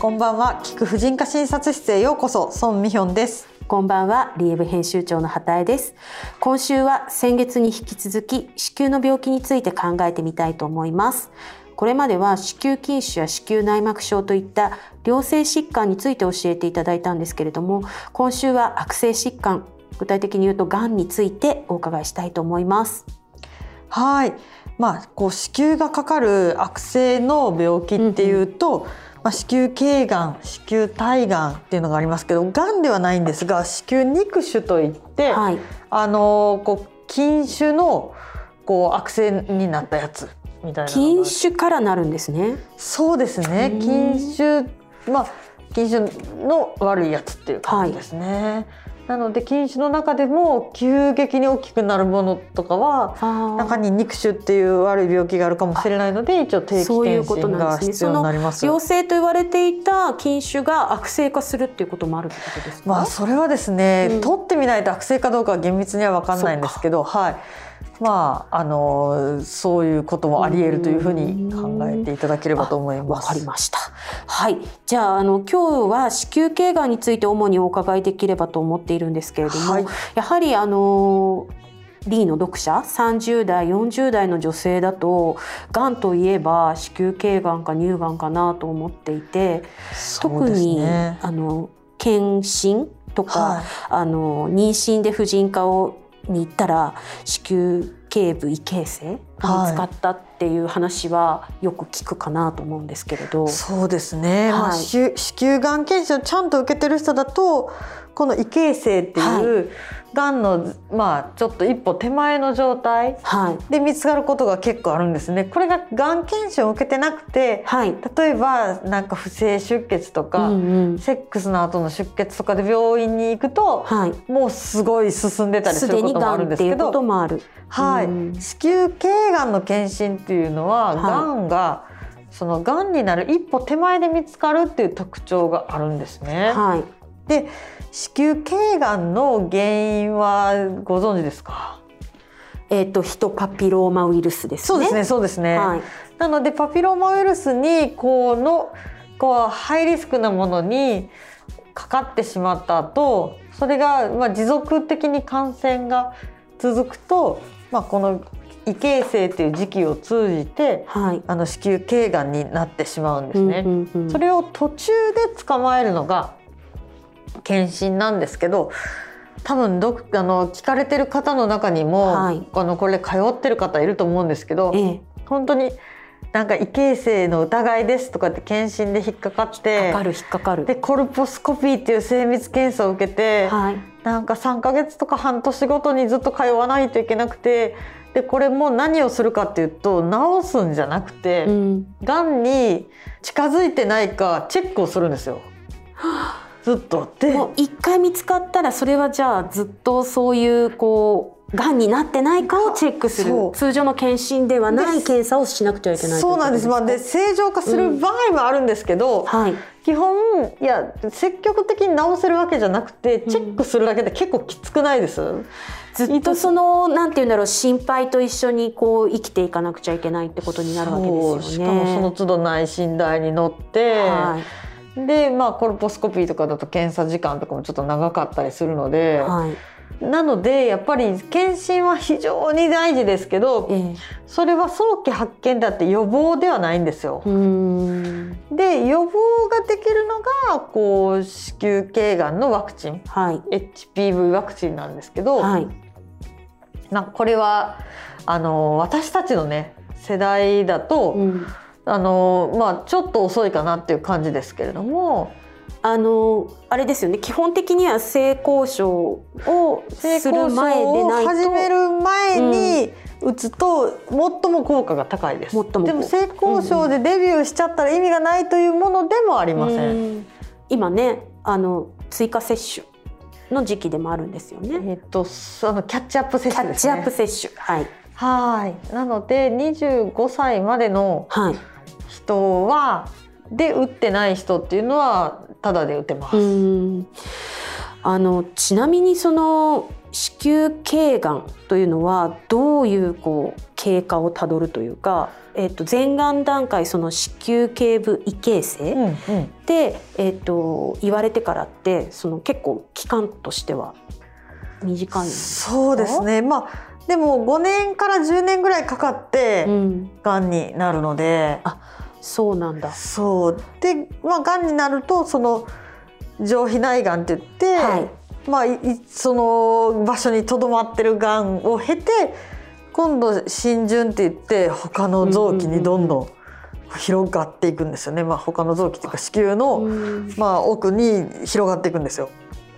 こんばんは。聞く婦人科診察室へようこそ。孫美ヒョンです。こんばんは。リエブ編集長の畑江です。今週は先月に引き続き子宮の病気について考えてみたいと思います。これまでは子宮筋腫や子宮内膜症といった良性疾患について教えていただいたんですけれども今週は悪性疾患具体的に言うとがんについてお伺いしたいと思います。はい。まあこう子宮がかかる悪性の病気っていうと、うんうんまあ、子宮頸がん子宮体がんっていうのがありますけどがんではないんですが子宮肉腫といって、はい、あのこう筋腫のこう悪性になったやつみたいな筋腫からなるんですね。そうですね。筋腫まあ筋腫の悪いやつっていう感じですね、はいなので筋腫の中でも急激に大きくなるものとかは中に肉腫っていう悪い病気があるかもしれないので一応定期検診が必要になります。陽性と言われていた筋腫が悪性化するっていうこともあるってことですか。まあそれはですね、うん、取ってみないと悪性かどうかは厳密には分かんないんですけど、はい。まああのそういうこともあり得るというふうに考えていただければと思います。わかりました。はい。じゃああの今日は子宮頸がんについて主にお伺いできればと思っているんですけれども、はい、やはりあの D の読者30代40代の女性だとがんといえば子宮頸がんか乳がんかなと思っていて、ね、特にあの検診とか、はい、あの妊娠で婦人科をに行ったら子宮頸部異形成が見つかったっていう話はよく聞くかなと思うんですけれど、そうですね、はい、まあ、子宮がん検診をちゃんと受けてる人だとこの異形成っていう、はい。がんのまあちょっと一歩手前の状態で見つかることが結構あるんですね。これががん検診を受けてなくて、はい、例えばなんか不正出血とか、うんうん、セックスの後の出血とかで病院に行くと、はい、もうすごい進んでたりすることもあるんですけど、はい、子宮頸がんの検診っていうのは、がんがそのがんになる一歩手前で見つかるっていう特徴があるんですね。はい、で子宮頸がんの原因はご存知ですか？えっ、ー、とヒトパピローマウイルスですね。そうですね、そうですね。はい、なのでパピローマウイルスにこのこうハイリスクなものにかかってしまった後、それがまあ持続的に感染が続くと、まあこの異形成っていう時期を通じて、はい、あの子宮頸がんになってしまうんですね。うんうんうん、それを途中で捕まえるのが検診なんですけど多分どあの聞かれてる方の中にも、はい、あのこれ通ってる方いると思うんですけど、ええ、本当になんか異形成の疑いですとかって検診で引っかかって引っかかる引っかかる。でコルポスコピーっていう精密検査を受けて、はい、なんか3ヶ月とか半年ごとにずっと通わないといけなくてでこれも何をするかっていうと治すんじゃなくて、うん、がんに近づいてないかチェックをするんですよ。ずっと。でもう一回見つかったらそれはじゃあずっとそういうこうがんになってないかをチェックする。通常の検診ではない検査をしなくちゃいけないそうなんです、まあ、で正常化する場合もあるんですけど、うんはい、基本いや積極的に治せるわけじゃなくてチェックするだけで結構きつくないです、うんずっとそのなんて言うんだろう心配と一緒にこう生きていかなくちゃいけないってことになるわけですよね。しかもその都度内診台に乗って、はい。でまあコルポスコピーとかだと検査時間とかもちょっと長かったりするので、はい、なのでやっぱり検診は非常に大事ですけど、えー、それは早期発見だって予防ではないんですよ。で予防ができるのがこう子宮頸がんのワクチン、はい、HPV ワクチンなんですけど、はい、なこれはあの私たちのね世代だと、うん。あのまあちょっと遅いかなっていう感じですけれども。あのあれですよね。基本的には性交渉をする前でないと始める前に打つと最も効果が高いです、うん、でも性交渉でデビューしちゃったら意味がないというものでもありません、うん、今ねあの追加接種の時期でもあるんですよね。えっとそのキャッチアップ接種、ね、キャッチアップ接種。はい。はい。なので25歳までの、はい。人はで打ってない人っていうのはただで打てます。あのちなみにその子宮頸がんというのはどういうこう経過をたどるというか、えー、と前がん段階その子宮頸部異形成、うんうん、で、えーと、言われてからってその結構期間としては短いそうですね。まあでも5年から10年ぐらいかかってがん。になるので、うん、あそうなんだ。そう。でまあがんになるとその上皮内がんって言って、はい。まあ、その場所にとどまってるがんを経て今度浸潤って言って他の臓器にどんどん広がっていくんですよね、まあ、他の臓器というか子宮の、まあ、奥に広がっていくんですよ。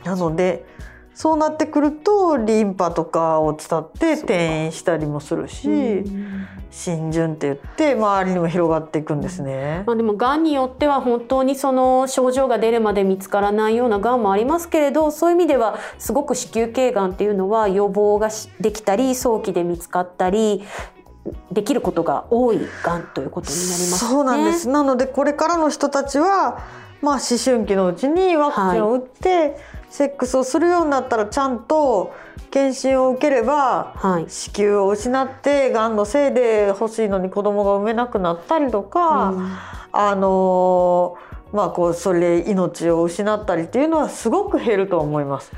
なのでそうなってくるとリンパとかを伝って転移したりもするし浸潤って言って周りにも広がっていくんですね。まあ、でもがんによっては本当にその症状が出るまで見つからないようながんもありますけれどそういう意味ではすごく子宮頸がんっていうのは予防ができたり早期で見つかったりできることが多いがんということになります、ね、そうなんですなのでこれからの人たちはまあ思春期のうちにワクチンを打って、はいセックスをするようになったらちゃんと検診を受ければ、はい、子宮を失ってがんのせいで欲しいのに子供が産めなくなったりとか、うん、あのまあこうそれ命を失ったりっていうのはすごく減ると思います。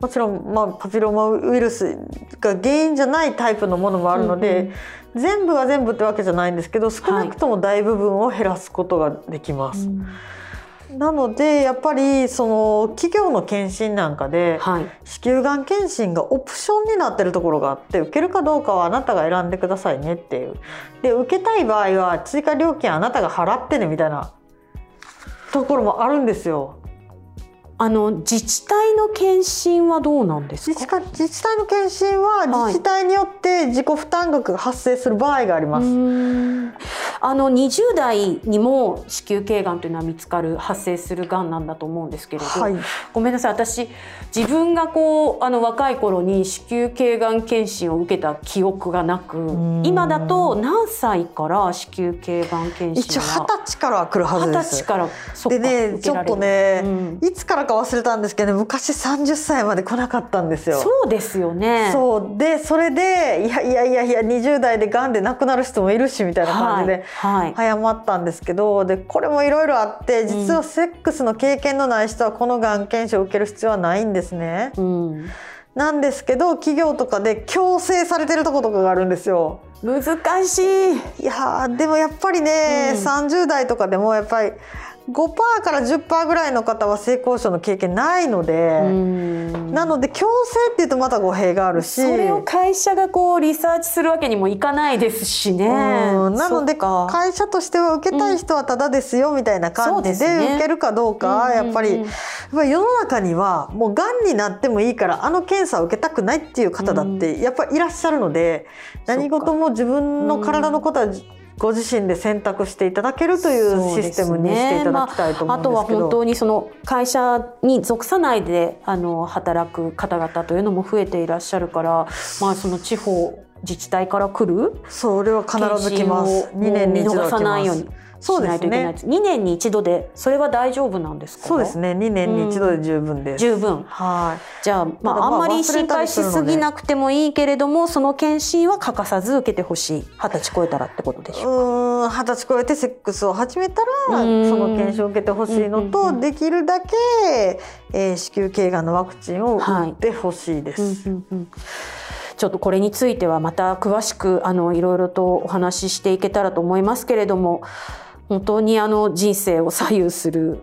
もちろん、まあ、パピローマウイルスが原因じゃないタイプのものもあるので、うんうん、全部が全部ってわけじゃないんですけど少なくとも大部分を減らすことができます。はいうんなのでやっぱりその企業の検診なんかで、子宮がん検診がオプションになってるところがあって受けるかどうかはあなたが選んでくださいねっていうで受けたい場合は追加料金あなたが払ってねみたいなところもあるんですよ。あの自治体の検診はどうなんですか？自治体の検診は自治体によって自己負担額が発生する場合があります。あの20代にも子宮頸がんというのは見つかる発生するがんなんだと思うんですけれど、はい、ごめんなさい。私自分がこうあの若い頃に子宮頸がん検診を受けた記憶がなく今だと何歳から子宮頸がん検診は？一応二十歳から来るはずです。歳からでねちょっとね、うん、いつからか忘れたんですけど、ね、昔30歳まで来なかったんですよ。そうですよね。そうでそれでいやいやいやいや20代でがんで亡くなる人もいるしみたいな感じで、早まったんですけど、はい、でこれもいろいろあって実はセックスの経験のない人はこのがん検診を受ける必要はないんですね。うん、なんですけど企業とかで強制されてるとことかがあるんですよ。難しいいやでもやっぱりね、うん、30代とかでもやっぱり5%から10%ぐらいの方は性交渉の経験ないのでなので強制っていうとまた語弊があるし。それを会社がこうリサーチするわけにもいかないですしね。なので会社としては受けたい人はただですよみたいな感じで受けるかどうかやっぱり世の中にはもうがんになってもいいからあの検査を受けたくないっていう方だってやっぱりいらっしゃるので何事も自分の体のことはご自身で選択していただけるというシステムにしていただきたいと思うんですけど、ね。まあ、あとは本当にその会社に属さないであの働く方々というのも増えていらっしゃるから、まあ、その地方自治体から来るそれは必ず来ます。2年に一度来ます。しないといけないです。二、年に一度でそれは大丈夫なんですか？そうですね。二年に一度で十分です。十分。はい。じゃあまああんまり心配しすぎなくてもいいけれども、その検診は欠かさず受けてほしい。二十歳超えたらってことでしょうか？二十歳超えてセックスを始めたらその検診を受けてほしいのと、できるだけ、えー、子宮頸がんのワクチンを打ってほしいです。はいうんうんうんちょっとこれについてはまた詳しくあのいろいろとお話ししていけたらと思いますけれども本当にあの人生を左右する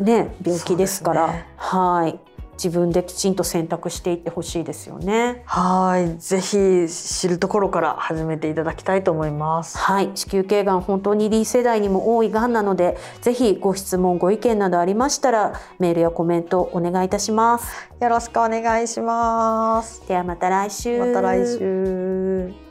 ね病気ですから、ね、はい自分できちんと選択していってほしいですよね。はい、ぜひ知るところから始めていただきたいと思います。はい、子宮頸がん本当に D 世代にも多いがんなので、ぜひご質問ご意見などありましたらメールやコメントお願いいたします。よろしくお願いします。ではまた来週。また来週。